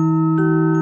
Música